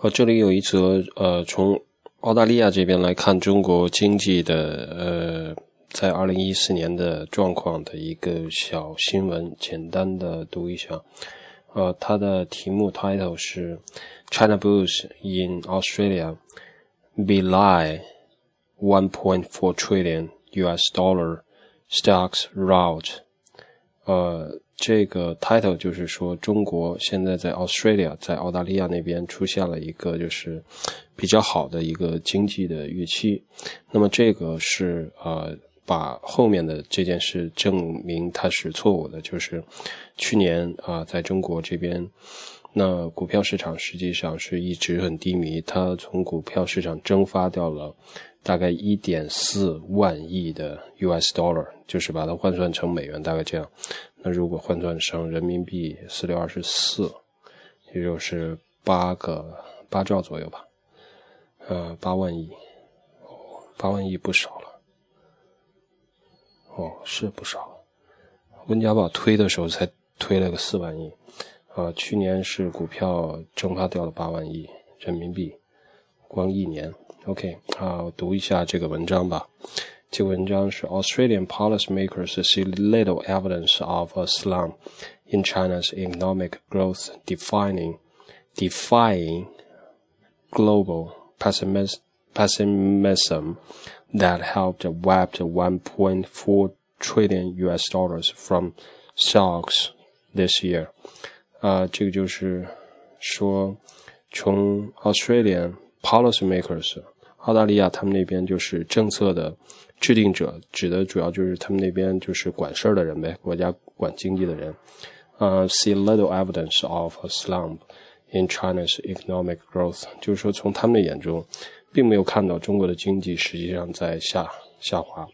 呃，这里有一则呃，从澳大利亚这边来看中国经济的呃，在二零一四年的状况的一个小新闻，简单的读一下。呃，它的题目 title 是 China boost in Australia belie 1.4 trillion US dollar stocks route。呃。这个 title 就是说，中国现在在 Australia，在澳大利亚那边出现了一个就是比较好的一个经济的预期。那么这个是呃，把后面的这件事证明它是错误的。就是去年啊，在中国这边，那股票市场实际上是一直很低迷，它从股票市场蒸发掉了大概一点四万亿的 US dollar，就是把它换算成美元，大概这样。那如果换算成人民币，四六二十四，也就是八个八兆左右吧，呃，八万亿，八万亿不少了，哦，是不少。温家宝推的时候才推了个四万亿，啊，去年是股票蒸发掉了八万亿人民币，光一年。OK，好，读一下这个文章吧。这文章是 Australian policymakers see little evidence of a slump in China's economic growth, defining, defying global pessimism that helped wipe 1.4 trillion US dollars from stocks this year. 啊，这个就是说，从 Australian policymakers 澳大利亚他们那边就是政策的制定者，指的主要就是他们那边就是管事儿的人呗，国家管经济的人。呃，see little evidence of a slump in China's economic growth，就是说从他们的眼中，并没有看到中国的经济实际上在下下滑。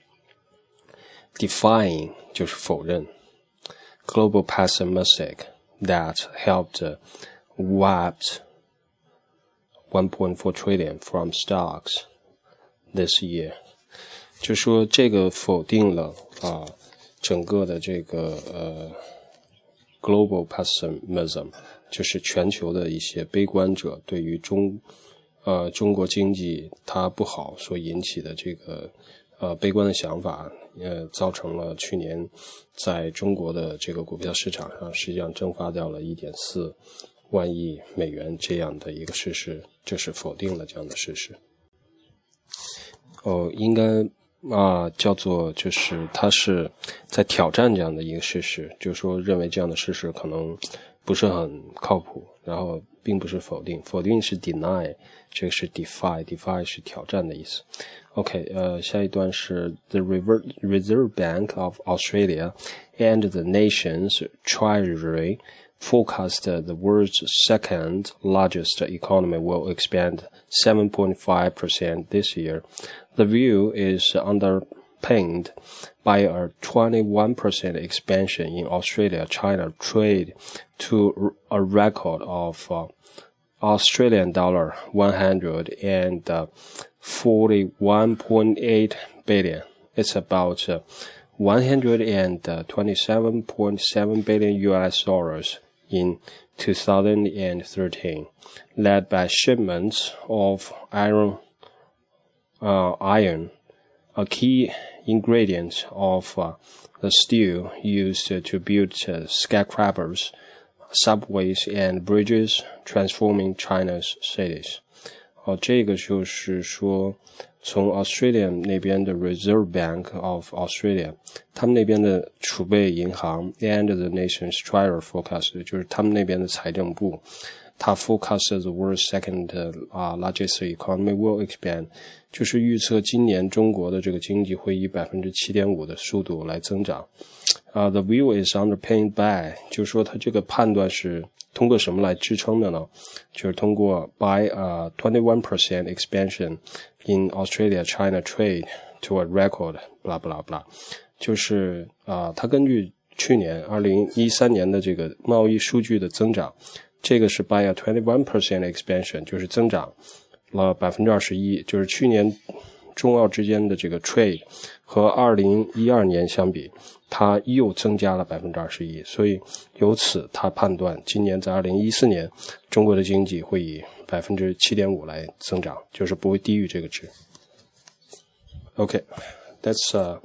Defying 就是否认，global pessimistic that helped wiped 1.4 trillion from stocks this year，就说这个否定了啊整个的这个呃 global pessimism，就是全球的一些悲观者对于中呃中国经济它不好所引起的这个 呃悲观的想法，呃造成了去年在中国的这个股票市场上实际上蒸发掉了一点四。万亿美元这样的一个事实，就是否定了这样的事实。哦，应该啊，叫做就是他是在挑战这样的一个事实，就是说认为这样的事实可能不是很靠谱，然后并不是否定，否定是 deny，这个是 defy，defy 是挑战的意思。OK，呃，下一段是 The Reserve Bank of Australia and the nation's Treasury. forecast the world's second largest economy will expand 7.5% this year. The view is underpinned by a 21% expansion in Australia China trade to a record of uh, Australian dollar 141.8 billion. It's about uh, 127.7 billion US dollars in 2013, led by shipments of iron, uh, iron, a key ingredient of uh, the steel used to build uh, skyscrapers, subways, and bridges, transforming China's cities. 哦，这个就是说， 从 Australia 那边的 Reserve Bank of Australia，他们那边的储备银行 and the nation's Treasury forecast，就是他们那边的财政部，它 forecast the world's second 啊 largest economy will expand，就是预测今年中国的这个经济会以百分之七点五的速度来增长。啊，the view is underpinned by，就是说它这个判断是。通过什么来支撑的呢？就是通过 by a twenty one percent expansion in Australia China trade to a record blah blah blah，就是啊，它根据去年二零一三年的这个贸易数据的增长，这个是 by a twenty one percent expansion，就是增长了百分之二十一，就是去年中澳之间的这个 trade 和二零一二年相比，它又增加了百分之二十一，所以由此他判断今年在二零一四年中国的经济会以百分之七点五来增长，就是不会低于这个值。OK，that's uh,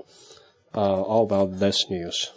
uh, all about this news.